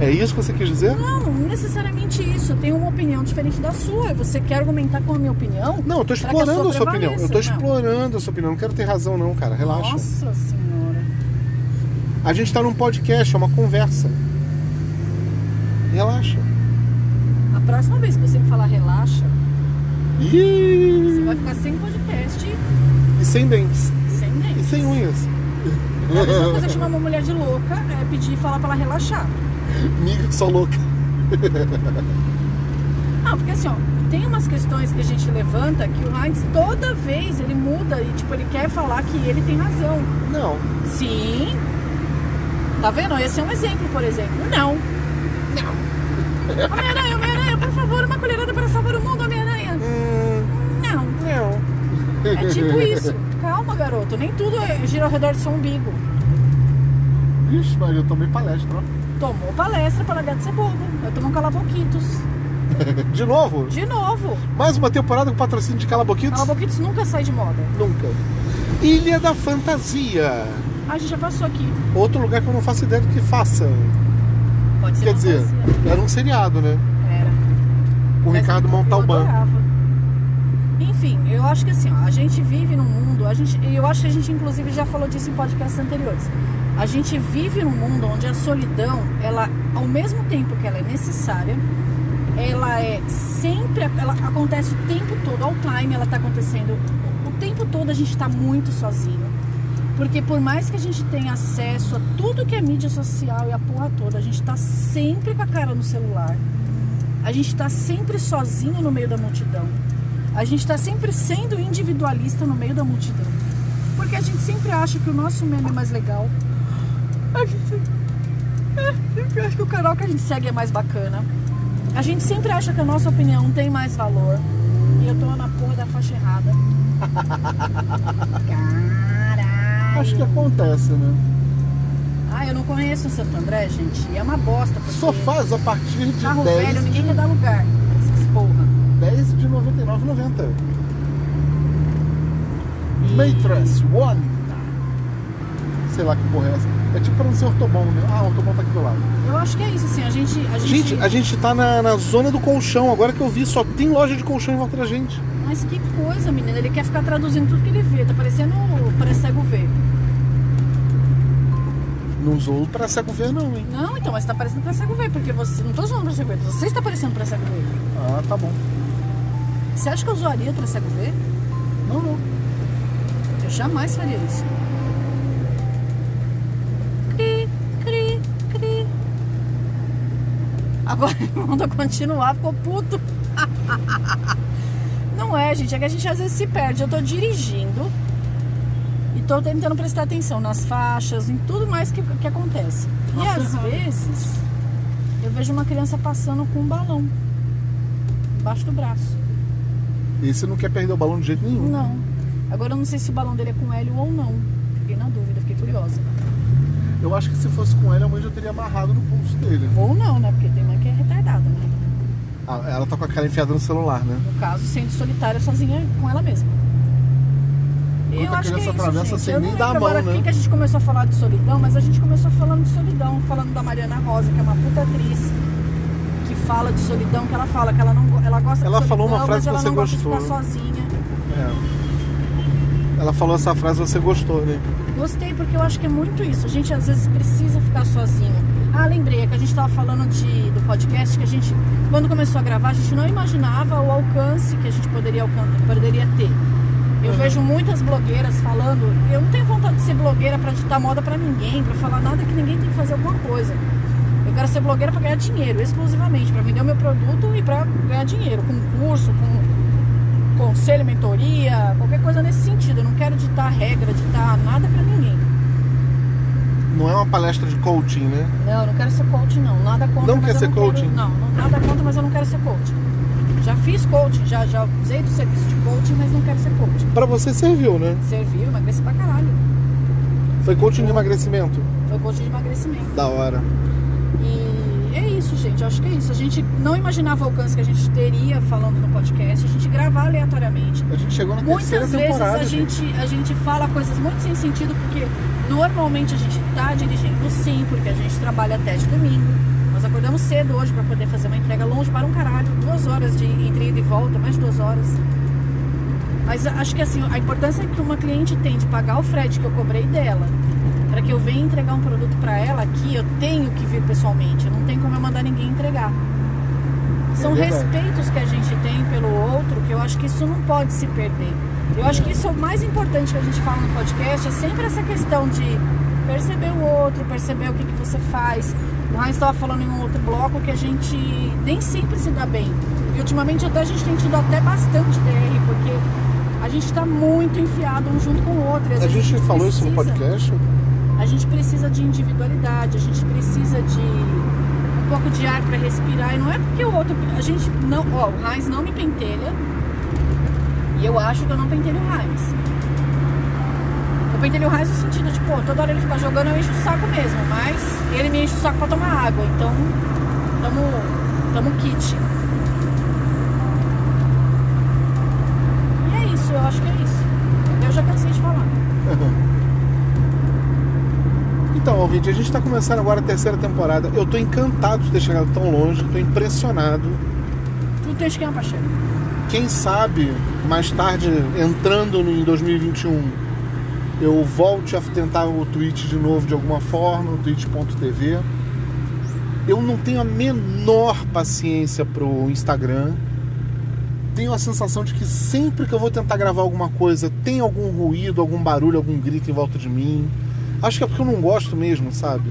É isso que você quis dizer? Não, não necessariamente isso. Eu tenho uma opinião diferente da sua. Você quer argumentar com a minha opinião? Não, eu tô que a explorando sua a sua opinião. Eu tô não. explorando a sua opinião. Não quero ter razão, não, cara. Relaxa. Nossa senhora. A gente tá num podcast, é uma conversa. Relaxa. A próxima vez que você me falar relaxa, você Ih, vai ficar sem podcast e sem dentes. e sem E dentes. sem unhas. A mesma coisa é chamar uma mulher de louca, é pedir e falar pra ela relaxar. Miga, sou louca. Não, porque assim, ó, tem umas questões que a gente levanta que o Heinz toda vez ele muda e tipo, ele quer falar que ele tem razão. Não. Sim. Tá vendo? Esse é um exemplo, por exemplo. Não. Não. Homem-Aranha, Homem-Aranha, por favor, uma colherada para salvar o mundo, Homem-Aranha. Hum, Não. não. É tipo isso. Calma, garoto. Nem tudo é- gira ao redor do seu umbigo. Vixe, mas eu tomei palestra, ó. Tomou palestra para bobo. Eu tomo calaboquitos. De novo? De novo. Mais uma temporada com patrocínio de Calaboquitos? Calaboquitos nunca sai de moda. Nunca. Ilha da Fantasia. Ah, a gente já passou aqui. Outro lugar que eu não faço ideia do que faça. Pode ser Quer dizer, fantasia. era um seriado, né? Era. Com o Ricardo Montalbán. Enfim, eu acho que assim, ó, a gente vive num mundo, a gente, eu acho que a gente inclusive já falou disso em podcasts anteriores. A gente vive num mundo onde a solidão, ela, ao mesmo tempo que ela é necessária, ela é sempre, ela acontece o tempo todo, ao time ela está acontecendo, o tempo todo a gente está muito sozinho. Porque por mais que a gente tenha acesso a tudo que é mídia social e a porra toda, a gente está sempre com a cara no celular. A gente está sempre sozinho no meio da multidão. A gente está sempre sendo individualista no meio da multidão. Porque a gente sempre acha que o nosso meme é mais legal. A gente é, sempre acha que o canal que a gente segue é mais bacana. A gente sempre acha que a nossa opinião tem mais valor. E eu tô na porra da faixa errada. Caralho. Acho que acontece, né? Ah, eu não conheço o Santo André, gente. E é uma bosta. Porque Sofás a partir de Carro 10 velho, ninguém quer dar lugar. Essas porra. 10 de 99,90. Matrix One. Sei lá que porra é essa. É tipo pra não ser ortobon, né? Ah, o ortobon tá aqui do lado. Eu acho que é isso, assim. A gente. A gente... Gente, a gente tá na, na zona do colchão. Agora que eu vi, só tem loja de colchão em volta da gente. Mas que coisa, menina. Ele quer ficar traduzindo tudo que ele vê. Tá parecendo o pré-cego ver. Não usou pra cego ver, não, hein? Não, então, mas tá parecendo pré-cego ver. Porque você. Não tô zoando pré-cego ver. Você está parecendo pré-cego ver. Ah, tá bom. Você acha que eu usaria pré-cego ver? Não, não. Eu jamais faria isso. Agora o mundo a continuar, ficou puto. Não é, gente, é que a gente às vezes se perde. Eu tô dirigindo e tô tentando prestar atenção nas faixas, em tudo mais que, que acontece. E Nossa, às errado. vezes eu vejo uma criança passando com um balão embaixo do braço. E você não quer perder o balão de jeito nenhum. Não. Agora eu não sei se o balão dele é com hélio ou não. Fiquei na dúvida, fiquei curiosa. Eu acho que se fosse com ele, a mãe já teria amarrado no pulso dele. Ou não, né? Porque tem mãe que é retardada, né? Ah, ela tá com a cara enfiada no celular, né? No caso, sendo solitária sozinha com ela mesma. Enquanto a criança atravessa sem Eu nem dar a mão, agora né? por que que a gente começou a falar de solidão, mas a gente começou falando de solidão, falando da Mariana Rosa, que é uma puta atriz, que fala de solidão, que ela fala que ela não ela gosta Ela de falou solidão, uma frase ela que você não gosta gostou. de ficar sozinha. É. Ela falou essa frase, você gostou, né? Gostei porque eu acho que é muito isso. A gente às vezes precisa ficar sozinho. Ah, lembrei é que a gente estava falando de, do podcast que a gente, quando começou a gravar, a gente não imaginava o alcance que a gente poderia, poderia ter. Eu Uhum. vejo muitas blogueiras falando. Eu não tenho vontade de ser blogueira para ditar moda para ninguém, para falar nada que ninguém tem que fazer alguma coisa. Eu quero ser blogueira para ganhar dinheiro, exclusivamente, para vender o meu produto e para ganhar dinheiro, com curso, com conselho, mentoria, qualquer coisa nesse sentido. Eu não quero ditar regra, ditar nada para ninguém. Não é uma palestra de coaching, né? Não, eu não quero ser coach, não. Nada contra. Não quer ser não coach? Quero, não, não, nada contra, mas eu não quero ser coach. Já fiz coaching, já, já usei do serviço de coaching, mas não quero ser coach. Pra você serviu, né? Serviu, emagreci pra caralho. Foi coaching de emagrecimento. Foi coaching de emagrecimento. Da hora. E Eu acho que é isso. A gente não imaginava o alcance que a gente teria falando no podcast, a gente gravar aleatoriamente. A gente chegou na Muitas vezes a gente, a gente fala coisas muito sem sentido, porque normalmente a gente tá dirigindo sim, porque a gente trabalha até de domingo. Nós acordamos cedo hoje para poder fazer uma entrega longe para um caralho, duas horas de entre ida e volta, mais de duas horas. Mas acho que assim, a importância que uma cliente tem de pagar o frete que eu cobrei dela, para que eu venha entregar um produto para ela aqui, eu tenho que vir pessoalmente, não tem como eu mandar ninguém entregar. São verdade. respeitos que a gente tem pelo outro, que eu acho que isso não pode se perder. Eu acho que isso é o mais importante que a gente fala no podcast, é sempre essa questão de perceber o outro, perceber o que, que você faz. O Heinz estava falando em um outro bloco que a gente nem sempre se dá bem. E ultimamente até a gente tem tido até bastante DR, porque a gente está muito enfiado um junto com o outro. e às A gente falou isso no precisa- podcast? A gente precisa de individualidade, a gente precisa de um pouco de ar para respirar. E não é porque o outro. A gente não. Ó, o Heinz não me pentelha. E eu acho que eu não pentelho o Heinz. Eu pentelho o Heinz no sentido de, pô, toda hora ele fica jogando, eu encho o saco mesmo. Mas ele me enche o saco pra tomar água. Então, tamo, tamo kit. E é isso, eu acho que é isso. Eu já cansei de falar. Então, ouvinte, a gente tá começando agora a terceira temporada. Eu tô encantado de ter chegado tão longe, tô impressionado. Tudo tem esquema chegar. Quem sabe, mais tarde, entrando em 2021, eu volte a tentar o Twitch de novo de alguma forma, o twitch.tv. Eu não tenho a menor paciência pro Instagram. Tenho a sensação de que sempre que eu vou tentar gravar alguma coisa, tem algum ruído, algum barulho, algum grito em volta de mim. Acho que é porque eu não gosto mesmo, sabe?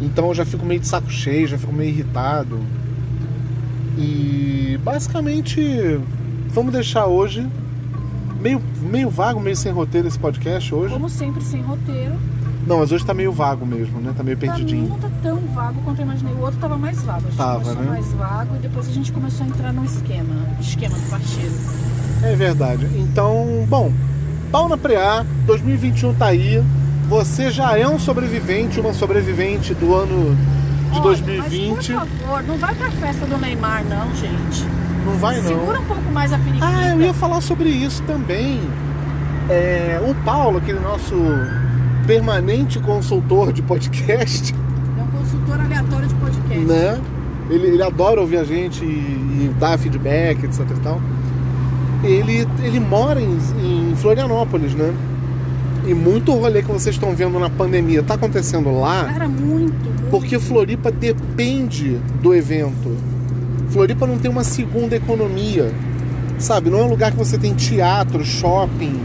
Então eu já fico meio de saco cheio, já fico meio irritado. E basicamente vamos deixar hoje meio, meio vago, meio sem roteiro esse podcast hoje. Como sempre, sem roteiro. Não, mas hoje tá meio vago mesmo, né? Tá meio Pra mim perdidinho. não tá tão vago quanto eu imaginei. O outro tava mais vago. A gente Tava, começou né? mais vago e depois a gente começou a entrar no esquema. Esquema do parceiro. É verdade. Então, bom, pau na preá, 2021 tá aí. Você já é um sobrevivente, uma sobrevivente do ano de Olha, 2020. Mas por favor, não vai pra festa do Neymar, não, gente. Não vai não. Segura um pouco mais a periquita. Ah, eu ia falar sobre isso também. É, o Paulo, aquele nosso permanente consultor de podcast, É um consultor aleatório de podcast. né? Ele, ele adora ouvir a gente e, e dar feedback, etc e tal. Ele, ele mora em, em Florianópolis, né? E muito rolê que vocês estão vendo na pandemia tá acontecendo lá Cara, muito, muito. porque Floripa depende do evento. Floripa não tem uma segunda economia, sabe? Não é um lugar que você tem teatro, shopping,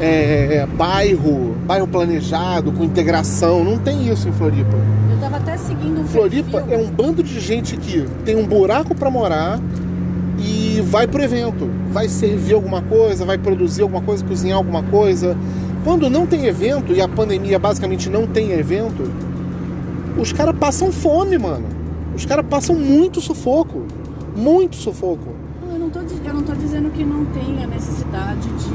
é, bairro, bairro planejado, com integração. Não tem isso em Floripa. Eu tava até seguindo um Floripa perfil. é um bando de gente que tem um buraco para morar e vai pro evento. Vai servir alguma coisa, vai produzir alguma coisa, cozinhar alguma coisa. Quando não tem evento, e a pandemia basicamente não tem evento, os caras passam fome, mano. Os caras passam muito sufoco. Muito sufoco. Eu não, tô, eu não tô dizendo que não tem a necessidade de,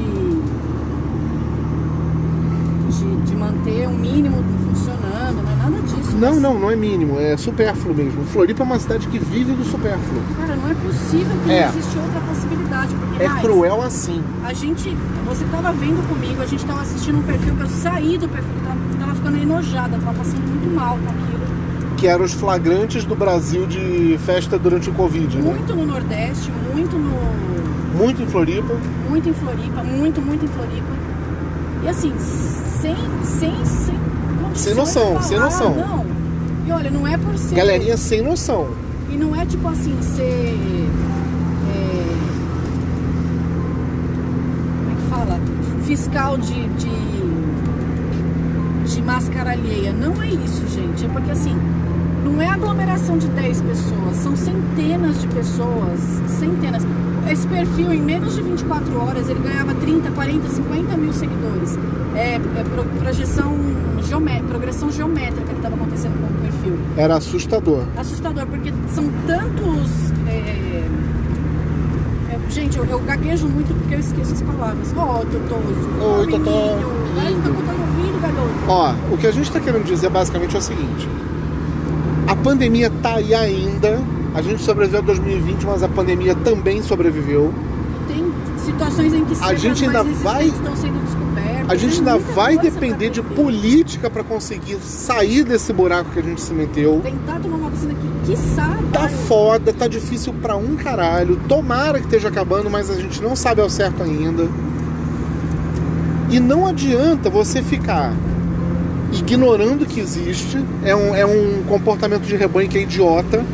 de, de manter o mínimo funcionando, não é nada disso. Não, não, não é mínimo, é supérfluo mesmo. Floripa é uma cidade que vive do supérfluo. Cara, não é possível que É. não existe outra possibilidade. Porque, É Raiz, cruel assim. A gente, você tava vendo comigo, a gente tava assistindo um perfil que eu saí do perfil, eu tava, tava ficando enojada, tava passando muito mal com aquilo. Que eram os flagrantes do Brasil de festa durante o Covid, né? Muito no Nordeste, muito no. Muito em Floripa. muito em Floripa, muito, muito em Floripa. E assim, sem, sem, sem Sem noção, de sem falar, noção. Não. E olha, não é por ser. Galerinha sem noção. E não é tipo assim, ser. é, como é que fala? Fiscal de, de. de máscara alheia. Não é isso, gente. É porque assim. Não é aglomeração de 10 pessoas, são centenas de pessoas. Centenas. Esse perfil, em menos de 24 horas, ele ganhava 30, 40, 50 mil seguidores. É, é pro- projeção geomé- progressão geométrica que estava acontecendo com o perfil Era assustador. assustador, porque são tantos. é, é, gente, eu, eu gaguejo muito porque eu esqueço as palavras. Ó, oh, Totoso. Oi, Totó, ouvido, garoto. Ó, o que a gente tá querendo dizer basicamente é o seguinte: a pandemia tá aí ainda. A gente sobreviveu a 2020, mas a pandemia também sobreviveu. Tem situações em que A gente ainda vai- estão sendo. A gente ainda vai depender de política para conseguir sair desse buraco que a gente se meteu. Tentar tomar uma vacina que, quiçá, Tá foda, tá difícil pra um caralho. Tomara que esteja acabando, mas a gente não sabe ao certo ainda. E não adianta você ficar ignorando que existe. É um, é um comportamento de rebanho que é idiota.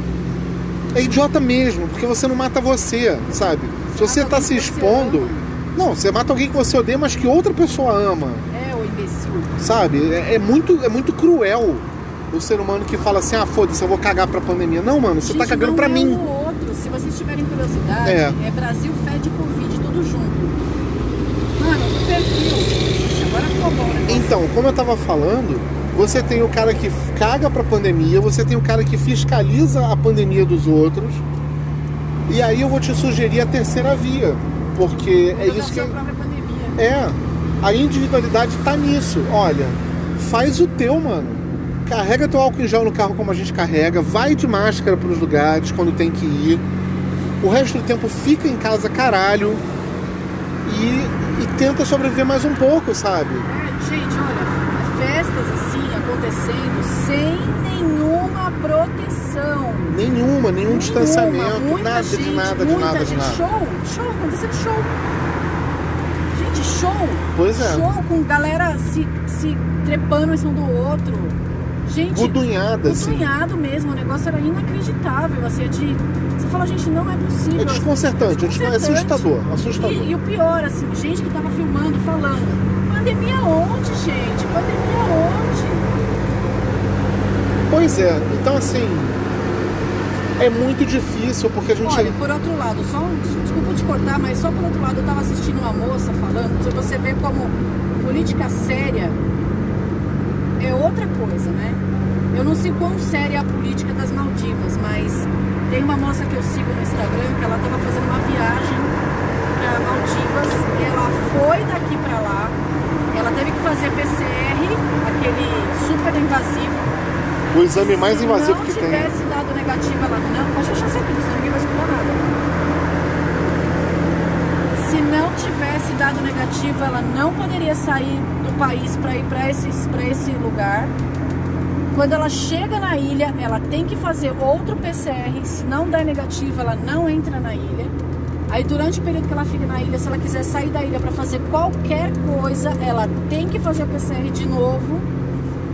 É idiota mesmo, porque você não mata você, sabe? Se você tá se expondo. Não, você mata alguém que você odeia, mas que outra pessoa ama. É, o imbecil. Sabe? É, é muito, é muito cruel o ser humano que fala assim, ah, foda-se, eu vou cagar pra pandemia. Não, mano, você Gente, tá cagando não pra é mim. Um outro. Se vocês tiverem curiosidade, É. é, Brasil Fed Covid, tudo junto. Mano, no perfil. Agora ficou bom, né? Então, como eu tava falando, você tem o cara que caga pra pandemia, você tem o cara que fiscaliza a pandemia dos outros. E aí eu vou te sugerir a terceira via, porque é isso que sua própria pandemia. é. A individualidade tá nisso. Olha, faz o teu, mano. Carrega teu álcool em gel no carro como a gente carrega, vai de máscara pros lugares quando tem que ir. O resto do tempo fica em casa, caralho. E, e tenta sobreviver mais um pouco, sabe? É, gente, olha, festas assim acontecendo sem nenhuma proteção. Nenhuma, nenhum Nenhuma, distanciamento, muita nada gente, de nada, de nada, de gente. nada. Show, show, acontecendo show. Gente, show. Pois é. Show com galera se, se trepando em cima do outro. Gente, Gudunhada, assim. Cunhado mesmo, o negócio era inacreditável, assim, é de. Você fala, gente, não é possível. É desconcertante, é Desconcertante. assustador, assustador. E, e o pior, assim, gente que tava filmando, falando, pandemia onde, gente? Pandemia onde? Pois é, então assim, é muito difícil porque a gente. Olha, por outro lado, só desculpa te cortar, mas só por outro lado, eu tava assistindo uma moça falando, se você vê como política séria é outra coisa, né? Eu não sei quão séria é a política das Maldivas, mas tem uma moça que eu sigo no Instagram que ela tava fazendo uma viagem para Maldivas ela foi daqui para lá. Ela teve que fazer PCR, aquele super invasivo. O exame mais invasivo que Se tem. não tivesse dado negativo, ela não. Pode deixar sempre, senão ninguém vai escutar nada. Se não tivesse dado negativo, ela não poderia sair do país para ir para esse, pra esse lugar. Quando ela chega na ilha, ela tem que fazer outro PCR. Se não der negativo, ela não entra na ilha. Aí durante o período que ela fica na ilha, se ela quiser sair da ilha para fazer qualquer coisa, ela tem que fazer o PCR de novo.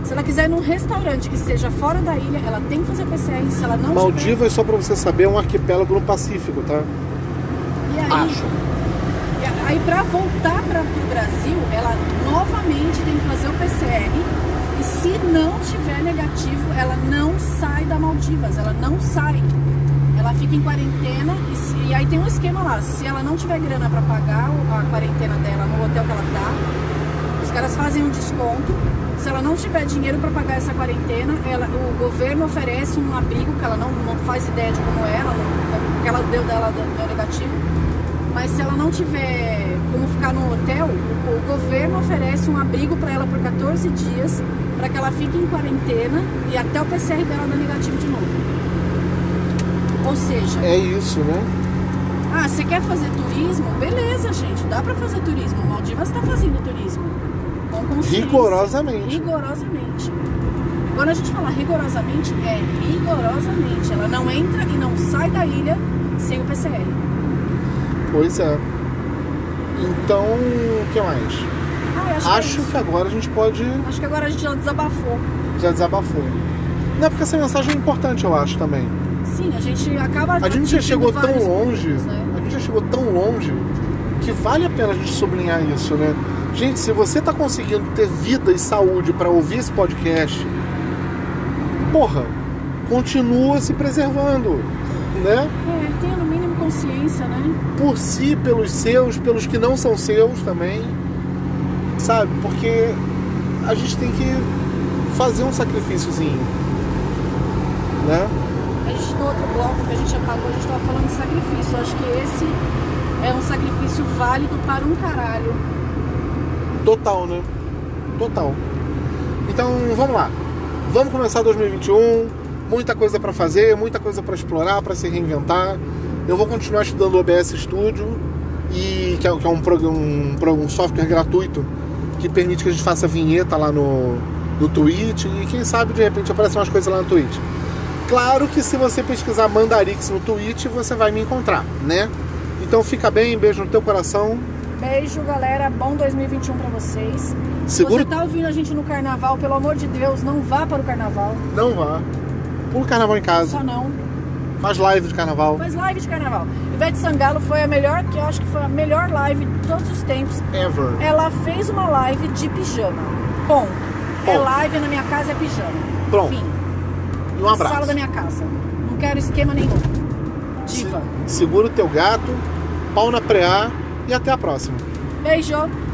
Se ela quiser ir num restaurante que esteja fora da ilha, ela tem que fazer PCR. Se ela não tiver, Maldivas, só pra você saber, é um arquipélago no Pacífico, tá? e aí, Acho. e aí para voltar para o Brasil, ela novamente tem que fazer o PCR. E se não tiver negativo, ela não sai da Maldivas, ela não sai. Ela fica em quarentena e, se- e aí tem um esquema lá. Se ela não tiver grana para pagar a quarentena dela no hotel que ela tá, os caras fazem um desconto. Se ela não tiver dinheiro para pagar essa quarentena, ela- o governo oferece um abrigo que ela não, não faz ideia de como é, ela porque ela deu dela deu negativo. Mas se ela não tiver como ficar no hotel, o, o governo oferece um abrigo para ela por 14 dias, para que ela fique em quarentena e até o PCR dela dar negativo de novo. Ou seja, É isso, né? ah, você quer fazer turismo? Beleza, gente, dá pra fazer turismo. Maldivas está fazendo turismo. Consciência. Rigorosamente. Rigorosamente. Quando a gente fala rigorosamente, é rigorosamente. Ela não entra e não sai da ilha sem o PCR. Pois é. Então, o que mais? Ah, acho, Acho que, é que agora a gente pode. acho que agora a gente já desabafou. Já desabafou. Não, porque essa mensagem é importante, eu acho também. Sim, a gente acaba. A gente já chegou tão longe, públicos, né? a gente já chegou tão longe que vale a pena a gente sublinhar isso, né? Gente, se você tá conseguindo ter vida e saúde para ouvir esse podcast, porra, continua se preservando, né? É, tenha no mínimo consciência, né? Por si, pelos seus, pelos que não são seus também, sabe? Porque a gente tem que fazer um sacrifíciozinho, né? A gente no outro bloco que a gente apagou, a gente tava falando de sacrifício. Eu acho que esse é um sacrifício válido para um caralho. Total, né? Total. Então, vamos lá. Vamos começar 2021. Muita coisa para fazer, muita coisa para explorar, para se reinventar. Eu vou continuar estudando o OBS Studio e que é, que é um, um, um software gratuito que permite que a gente faça vinheta lá no, no Twitch e quem sabe de repente aparecem umas coisas lá no Twitch. Claro que se você pesquisar Mandarix no Twitch, você vai me encontrar, né? Então fica bem, beijo no teu coração. Beijo, galera. Bom 2021 pra vocês. Segura Você tá ouvindo a gente no carnaval, pelo amor de Deus, não vá para o carnaval. Não vá. Pula o carnaval em casa. Só não. Faz live de carnaval. Faz live de carnaval. Ivete Sangalo foi a melhor, que eu acho que foi a melhor live de todos os tempos. Ever. Ela fez uma live de pijama. Ponto. É live na minha casa, é pijama. Pronto. Fim. E um abraço. Sala da minha casa. Não quero esquema nenhum. Diva. Segura o teu gato, pau na preá e até a próxima. Beijo.